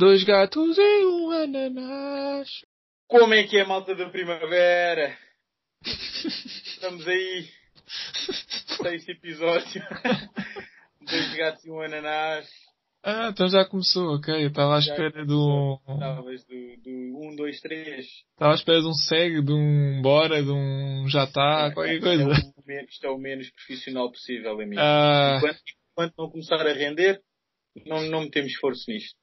Dois gatos e um ananás. Como é que é a malta da primavera? Estamos aí. Sexto episódio. Dois gatos e um ananás. Ah, então já começou, ok. Eu estava à espera de um. Estavas do, do 1, 2, 3. Estava à espera de um segue, de um bora, de um já está, qualquer Isto é coisa. o men- Isto é o menos profissional possível, amigo. Ah, Enquanto, enquanto não começar a render, não, não metemos esforço nisto.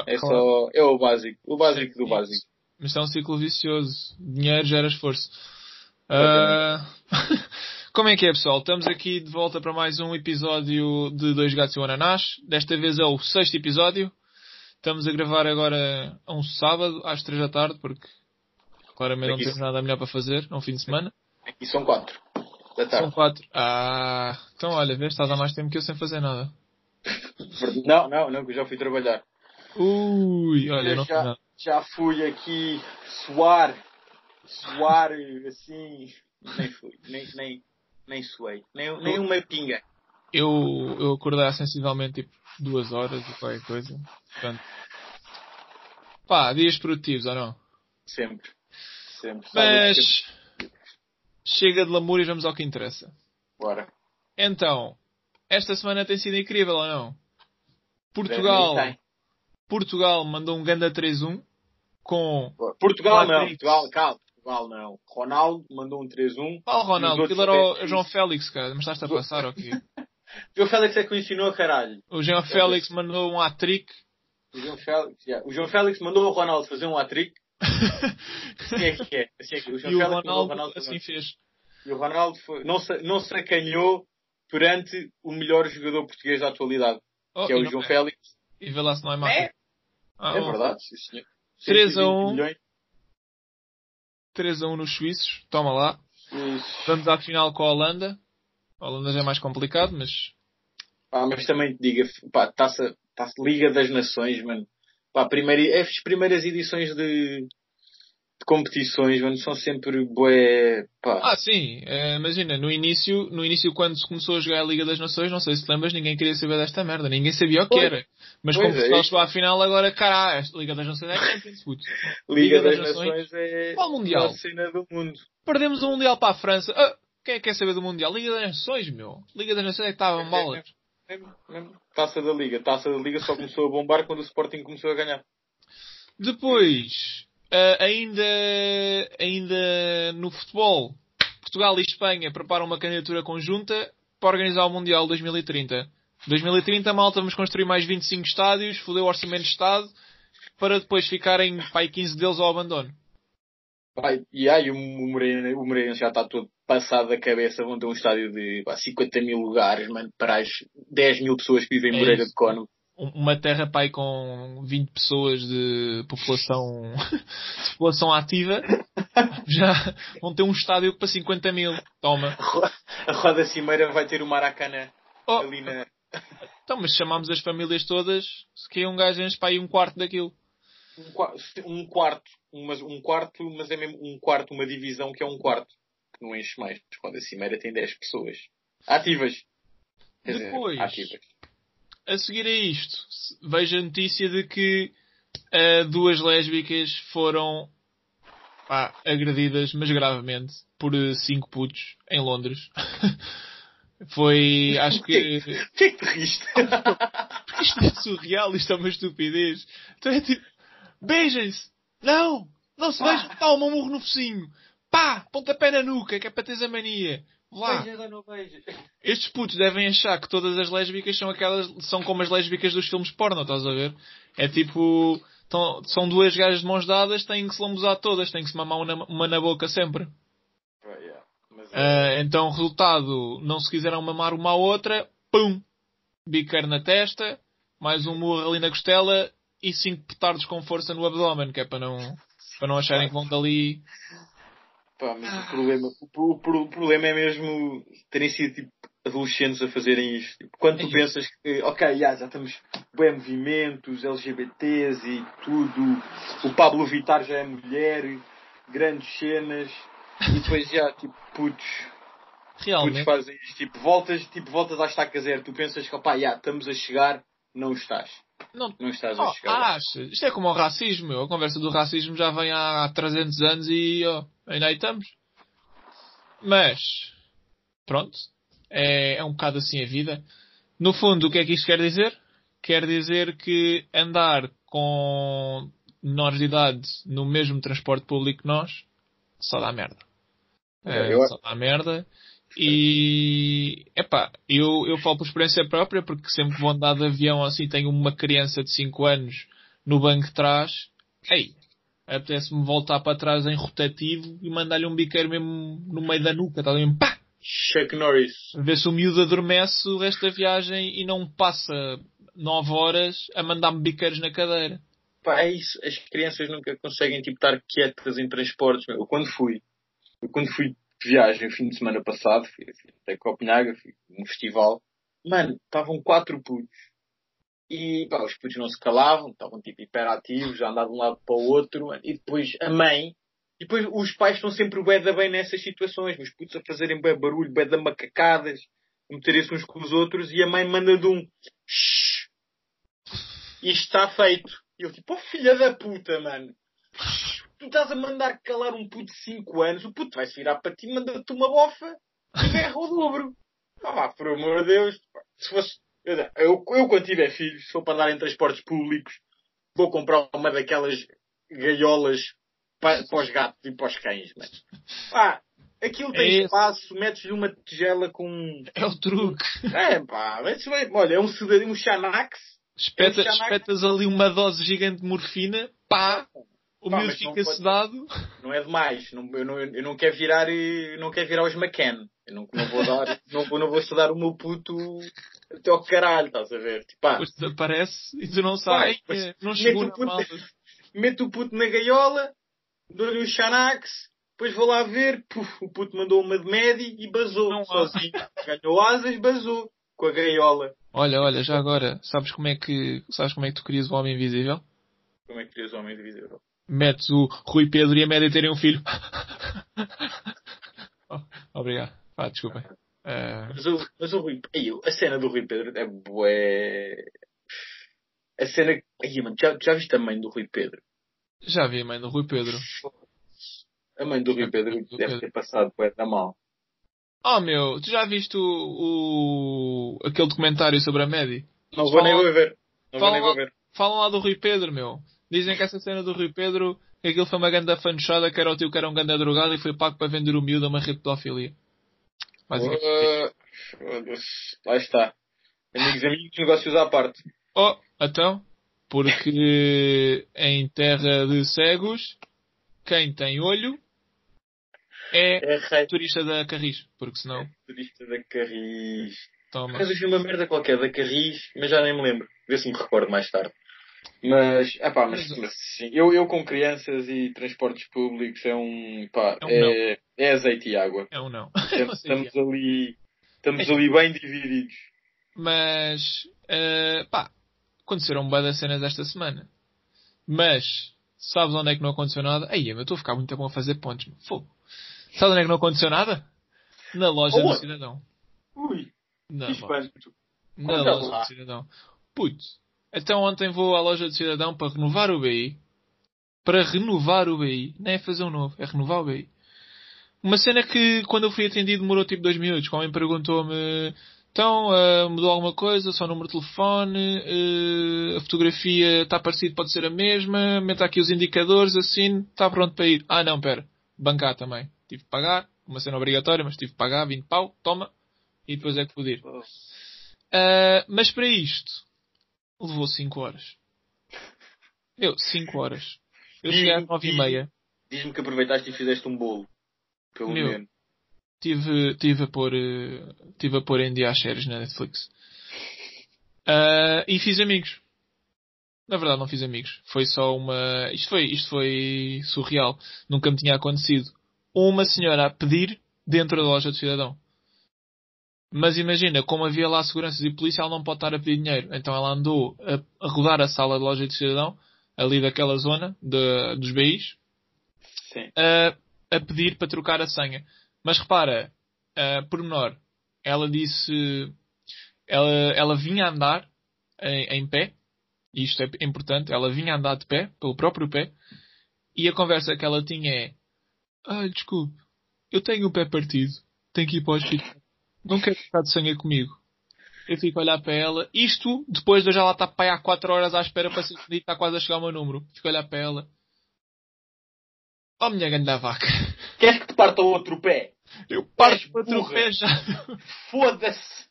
Ah, É claro. só, é o básico. O básico do Sim. básico. Mas é um ciclo vicioso. Dinheiro gera esforço. Ah, Como é que é, pessoal? Estamos aqui de volta para mais um episódio de Dois Gatos e um Ananás. Desta vez é o sexto episódio. Estamos a gravar agora a um sábado, às três da tarde, porque claramente não Aqui temos se- nada melhor para fazer, é um fim de semana. Aqui são quatro. Da São tarde. quatro. Ah, então olha, vês, estás há mais tempo que eu sem fazer nada. Não, não, não, que eu já fui trabalhar. Ui, olha, Eu não já, nada. já fui aqui suar, suar assim, nem fui, nem, nem, nem suei, nem, nem uma pinga. Eu, eu acordei sensivelmente tipo duas horas ou qualquer coisa. Portanto, pá, dias produtivos ou não? Sempre, sempre. Mas sempre. chega de lamúrias, vamos ao que interessa. Bora. Então, esta semana tem sido incrível ou não? Portugal. Portugal mandou um ganda 3-1 com Portugal não. Portugal, calma, Portugal não. Ronaldo mandou um 3-1. Paulo Ronaldo, aquilo era o outros João Félix, cara, mas estás a passar ou quê? O João Félix é que o ensinou, caralho. O João Félix mandou um hat-trick. O João Félix, yeah. o João Félix mandou o Ronaldo fazer um hat-trick. Assim é que é. Assim é que é. O João e o Félix o Ronaldo Ronaldo assim fez. E o Ronaldo foi, não, se, não se acanhou perante o melhor jogador português da atualidade, Oh, que é o João é. Félix. E vê lá se não é É, máquina. Ah, é verdade, sim senhor. 3 a 120 1. milhões. 3 a 1 nos suíços. Toma lá. Isso. Vamos à final com a Holanda. A Holanda já é mais complicado, mas Pá, mas também te diga, pá, taça, taça Liga das Nações, mano. Pá, primeira, as primeiras edições de competições, mano, são sempre bué, pá. Ah, sim. Eh, imagina, no início, no início quando se começou a jogar a Liga das Nações, não sei se te lembras, ninguém queria saber desta merda. Ninguém sabia o que era. Mas Pois como é, isso. chegou à final, agora, cara, a Liga das Nações é Champions, puto. Liga, Liga das, das Nações. Nações, é Qual Mundial? a cena do mundo. Perdemos o Mundial para a França. Ah, quem é que quer saber do Mundial? Liga das Nações, meu. Liga das Nações é que estavam bolas. Mesmo, mesmo. Taça da Liga. Taça da Liga só começou a bombar quando o Sporting começou a ganhar. Depois, ah, ainda, ainda no futebol, Portugal e Espanha preparam uma candidatura conjunta para organizar o Mundial 2030. 2030, malta, vamos construir mais 25 estádios, foder o orçamento de Estado, para depois ficarem, pai, 15 deles ao abandono. Pai, e aí o Moreira, o Moreira já está todo passado da cabeça. Vão ter um estádio de pá, 50 mil lugares, mano, para as 10 mil pessoas que vivem em É Moreira isso. de Cono. Um- Uma terra, pai, com 20 pessoas de população, de população ativa, já vão ter um estádio para 50 mil. Toma. A Roda Cimeira vai ter o Maracanã Oh, ali na. Então, mas chamámos as famílias todas, se que um gajo enche para aí um quarto daquilo. Um, um quarto, um, mas um quarto, mas é mesmo um quarto, uma divisão que é um quarto. Que não enche mais. Roda Cimeira tem 10 pessoas. Ativas. Depois. ativas. A seguir a isto, vejo a notícia de que ah, duas lésbicas foram pá, agredidas, mas gravemente, por eh, cinco putos em Londres. Foi, acho que. O que é que te riste? Isto é surreal, isto é uma estupidez. Então é tipo, beijem-se! Não! Não se beijam! Toma um murro no focinho! Pá! Pontapé na nuca, que é para teres a mania! Lá! Estes putos devem achar que todas as lésbicas são aquelas, são como as lésbicas dos filmes porno, estás a ver? É tipo, tão- são duas gajas de mãos dadas, têm que se lambuzar todas, têm que se mamar uma, na- uma na boca sempre. Ah, yeah. Mas, Ah, então, resultado, não se quiseram mamar uma à outra, pum! Biqueiro na testa, mais um murro ali na costela e cinco petardos com força no abdômen, que é para não, para não acharem que vão dali. Pá, mas o problema, o, o pro- o problema é mesmo terem sido tipo, adolescentes a fazerem isto. Tipo, quando tu É pensas que, ok, já, já estamos bem movimentos, LGBTs e tudo, o Pablo Vittar já é mulher, grandes cenas, e depois já, tipo, putos, putos Realmente. fazem isto, tipo, voltas, tipo, voltas à estaca zero, tu pensas que, opá, já, estamos a chegar, não estás. Não, Não estás Oh, a chegar. lá. acha? Isto é como o racismo, meu. A conversa do racismo já vem há 300 anos e ó, ainda aí estamos. Mas, pronto. É, é um bocado assim a vida. No fundo, o que é que isto quer dizer? Quer dizer que andar com menores de idade no mesmo transporte público que nós só dá merda. É, É, só dá merda. E, epá, eu, eu falo por experiência própria, porque sempre vou andar de avião assim, tenho uma criança de 5 anos no banco de trás, ei, apetece-me voltar para trás em rotativo e mandar-lhe um biqueiro mesmo no meio da nuca, está ali, pá! Chuck Norris. Ver se o miúdo adormece o resto da viagem e não passa 9 horas a mandar-me biqueiros na cadeira. Pá, é isso. As crianças nunca conseguem tipo, estar quietas em transportes. Eu quando fui, eu quando fui viagem fim de semana passado, fui, até Copenhaga, fui num festival, mano, estavam quatro putos. E pá, os putos não se calavam, estavam tipo hiperativos, já andavam de um lado para o outro, e depois a mãe, e depois os pais estão sempre bué da bem nessas situações, os putos a fazerem bué barulho, bué da macacadas, a meterem-se uns com os outros, e a mãe manda de um "Shhh, isto está feito. E eu tipo, oh filha da puta, mano. Tu estás a mandar calar um puto de 5 anos, o puto vai se virar para ti, manda-te uma bofa e berra ao dobro. Ah, por amor de Deus. pá. Se fosse, eu, eu, eu quando tiver filhos, se for para andar em transportes públicos, vou comprar uma daquelas gaiolas para, para os gatos e para os cães, mano. Pá, aquilo É tem esse. espaço, metes-lhe uma tigela com... É o truque. É pá, metes olha, é um cidadão, um Xanax, Espeta, Eu já não- espetas ali uma dose gigante de morfina, pá, o Pá, miúdo mas não fica sedado. não é demais. Não, eu, não, eu não quero virar, eu não quero virar os McCann. Eu não, não vou dar, não, vou- não vou estudar o meu puto até ao caralho, estás a ver? Tipo, Depois desaparece e tu não sabes. é, não chegou na puto- malta. meto o puto na gaiola, dou-lhe um Xanax, depois vou lá ver, puf, o puto mandou uma de Medi e basou Não sozinho. Ganhou asas, basou com a gaiola. Olha, olha, já agora, sabes como é que, sabes como é que tu crias o Homem Invisível? Como é que crias o homem invisível? Metes o Rui Pedro e a Média terem um filho. Oh, obrigado. Pá, desculpem. Eh, Mas o, mas o Rui, a cena do Rui Pedro é bué. A cena. Aí, mano, já, já viste a mãe do Rui Pedro? já vi a mãe do Rui Pedro. A mãe do Rui Pedro Do deve Pedro. ter passado bué da mal. Oh meu, tu já viste o, o- aquele documentário sobre a Medi? Não vou nem Fala- vou ver. Não vou fala nem vou ver. Falam lá do Rui Pedro, meu. Dizem que essa cena do Rui Pedro, que aquilo foi uma grande fanchada, que era o tio que era um grande drogado e foi pago para vender o miúdo a uma rede de pedofilia. Basicamente. Uh, lá está. Amigos, amigos, negócios à parte. Oh, então, porque em terra de cegos, quem tem olho é É turista da Carris, porque senão, turista da Carris. toma. Mas eu vi uma merda qualquer da Carris, mas já nem me lembro. Vê se me recordo mais tarde. Mas, é pá, mas, Mas- sim, eu, eu com crianças e transportes públicos é um, pá, É um é, é azeite e água. É ou não. Estamos, estamos ali, estamos ali bem divididos. Mas, eh, pá, aconteceram bué das cenas esta semana. Mas, sabes onde é que não aconteceu nada? Aí, eu estou a ficar muito bom a fazer pontos. Fogo. Sabes onde é que não aconteceu nada? Na loja do Aonde? cidadão. Ui, Na que loja, na loja do cidadão. Putz. Então ontem vou à loja do cidadão para renovar o BI. Para renovar o BI. Não é fazer um novo, é renovar o BI. Uma cena que quando eu fui atendido demorou tipo dois minutos. O homem perguntou-me então, ah, mudou alguma coisa? Só o número de telefone? ah, a fotografia está parecida, pode ser a mesma? Meta aqui os indicadores, assim, está pronto para ir. Ah não, pera. Bancar também. Tive que pagar. Uma cena obrigatória, mas tive que pagar 20 pau. Toma. E depois é que pude ir. Ah, mas para isto, levou 5 horas. Eu, 5 horas. Eu cheguei às 9 e meia. Diz-me que aproveitaste e fizeste um bolo. Pelo Meu. menos. Tive, tive a pôr, eh, tive a pôr em dia as séries na Netflix. Ah, e fiz amigos. Na verdade não fiz amigos. Foi só uma, isto foi, isto foi surreal. Nunca me tinha acontecido. Uma senhora a pedir dentro da loja do cidadão. Mas imagina, como havia lá seguranças e polícia, ela não pode estar a pedir dinheiro. Então ela andou a, a rodar a sala de loja do cidadão, ali daquela zona de- dos BIs, a, a pedir para trocar a senha. Mas repara, uh, por menor, ela disse, ela, ela vinha a andar em, em pé, e isto é importante, ela vinha andar de pé, pelo próprio pé, e a conversa que ela tinha é, ah, desculpe, eu tenho o pé partido, tenho que ir para o hospital, não quero ficar de sangue comigo. Eu fico a olhar para ela, isto depois de eu já lá estar para há 4 horas à espera para ser atendido, está quase a chegar o meu número. Fico a olhar para ela. Oh minha grande vaca. Queres que te parta o outro pé? Eu parto És outro pé já. Foda-se!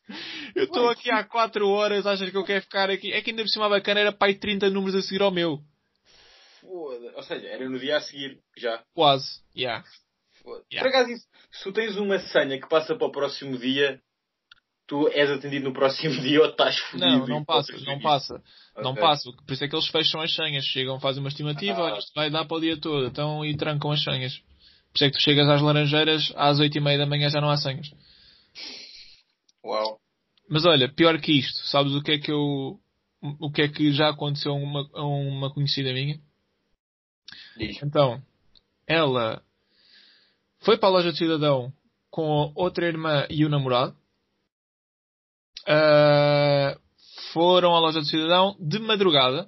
Eu estou aqui há 4 horas, achas que eu quero ficar aqui? É que ainda por cima bacana era para aí 30 números a seguir ao meu. Foda-se. Ou seja, era no dia a seguir, já. Quase. Yeah. Yeah. Por acaso, isso, se tu tens uma senha que passa para o próximo dia, tu és atendido no próximo dia ou estás fodido. Não, não passa, não passa. Não Ok. passa. Por isso é que eles fecham as senhas. Chegam, fazem uma estimativa, Ah. olha, isto vai dar para o dia todo. Então, e trancam as senhas. Por isso é que tu chegas às laranjeiras, às 8 e meia da manhã já não há senhas. Uau. Mas olha, pior que isto, sabes o que é que eu. O que é que já aconteceu a uma, a uma conhecida minha? Diz. Então, ela foi para a loja de cidadão com outra irmã e o namorado. Ah, foram à loja de cidadão de madrugada.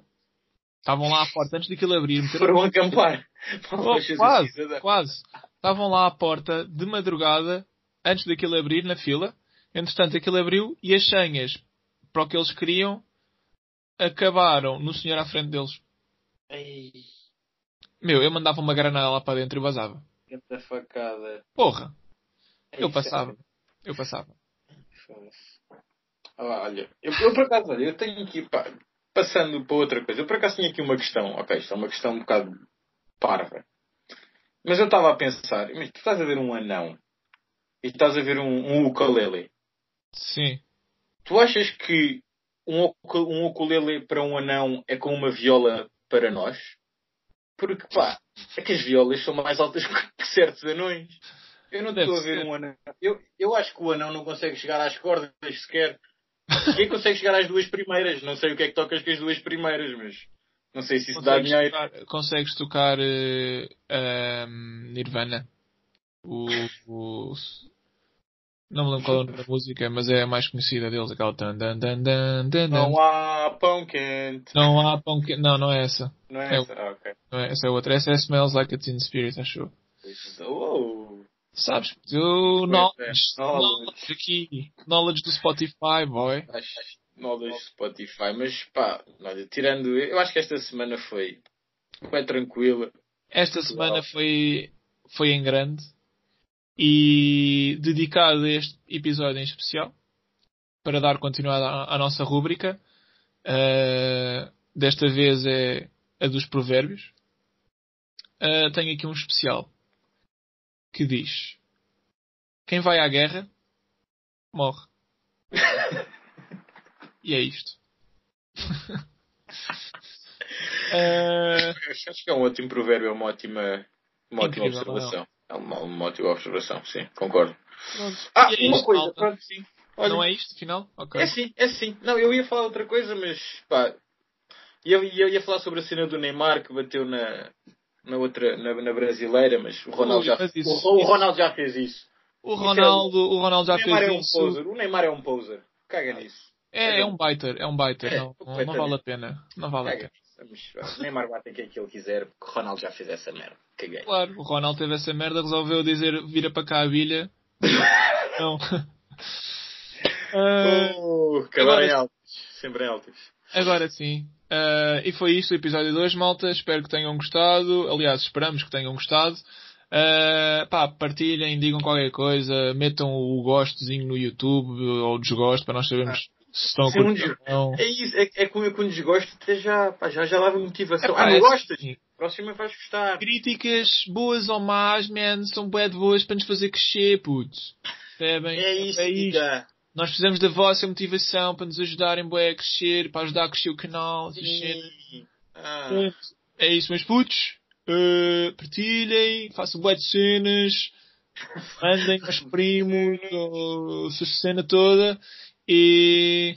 Estavam lá à porta antes daquilo abrir. Foram acampar. Oh, quase, quase. Estavam lá à porta de madrugada antes daquilo abrir na fila. Entretanto, aquilo abriu e as senhas para o que eles queriam acabaram no senhor à frente deles. Ei, Meu, eu mandava uma granada lá para dentro e vazava. Que facada. Porra, eu Ei, passava. Eu passava. Ah, olha, eu, eu por acaso, olha, eu tenho aqui, pá, passando para outra coisa, eu por acaso tinha aqui uma questão, ok, isto é uma questão um bocado parva. Mas eu estava a pensar, mas tu estás a ver um anão e estás a ver um, um ukulele. Sim. Tu achas que um, um ukulele para um anão é como uma viola para nós? Porque, pá, é que as violas são mais altas que certos anões. Eu não estou a ver ser. um anão. Eu, eu acho que o anão não consegue chegar às cordas sequer. Quem consegue chegar às duas primeiras? Não sei o que é que tocas com as duas primeiras, mas não sei se isso dá Consegues dinheiro. tocar, consegues tocar ahm, Nirvana? O, o- Não me lembro qual é o nome da música, mas é a mais conhecida deles, aquela. tan, dan, dan, dan, dan. Não há pão quente. Não há pão que... Não, não é essa. Não é É essa? Ah, ok. Não é, essa é outra. Essa é Smells Like a Teen Spirit, acho eu. Sabes? O knowledge, é. Knowledge. knowledge aqui. Knowledge do Spotify, boy. acho novas Spotify, mas pá, olha, tirando. Eu acho que esta semana foi. Foi tranquila. Esta semana foi, foi em grande e dedicado a este episódio em especial para dar continuidade à, à nossa rúbrica. Uh, desta vez é a dos provérbios. Uh, tenho aqui um especial que diz: Quem vai à guerra morre. e é isto. Uh, acho que é um ótimo provérbio, é uma ótima, uma ótima Incrível, observação. É uma, uma ótima observação, sim, concordo. pronto. Ah, é uma isto, coisa, pronto, sim. Olha, Não é isto, final? Ok. É sim, é sim. Não, eu ia falar outra coisa, mas pá. Ia, ia, ia falar sobre a cena do Neymar que bateu na, na outra, na, na brasileira, mas o Ronaldo, já, Mas isso- o, o Ronaldo já fez isso. O Ronaldo, o Ronaldo já o Neymar fez é um isso. poser. O Neymar é um poser. Caga nisso. É, é um baiter, é um baiter. É, não, não, não vale a pena. Não vale a Caga pena. O Neymar bate em quem que ele quiser, porque o Ronaldo já fez essa merda. Caguei. Claro, o Ronaldo teve essa merda, resolveu dizer vira para cá a bilha. não. Ah, Oh, agora- em altos. Sempre em altos. agora sim. Ah, e foi isto o episódio 2, malta. Espero que tenham gostado. Aliás, esperamos que tenham gostado. Ah, pá, partilhem, digam qualquer coisa, metam o gostozinho no YouTube ou desgosto para nós sabermos estão a Sim, um. É isso, é, é com, com desgosto até já, pá, já, já leva motivação. Epá, ah, não é gostas? assim. Próxima vais gostar. Críticas boas ou más, man, são bué de boas para nos fazer crescer, putz. Percebem? É isso, É isto. diga. Nós precisamos da vossa motivação para nos ajudarem bué a crescer, para ajudar a crescer o canal. Sim. Ah, É isso, meus putos. Uh, partilhem, façam bué de cenas, mandem aos primos, ou essa cena toda. E,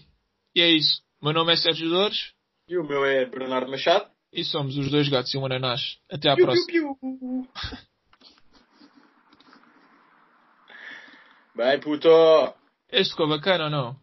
e é isso. O meu nome é Sérgio Dores E o meu é Bernardo Machado. e somos os dois gatos e um ananás. Até à Piu, próxima. piu, piu. Bem, puto. Este ficou bacana ou não?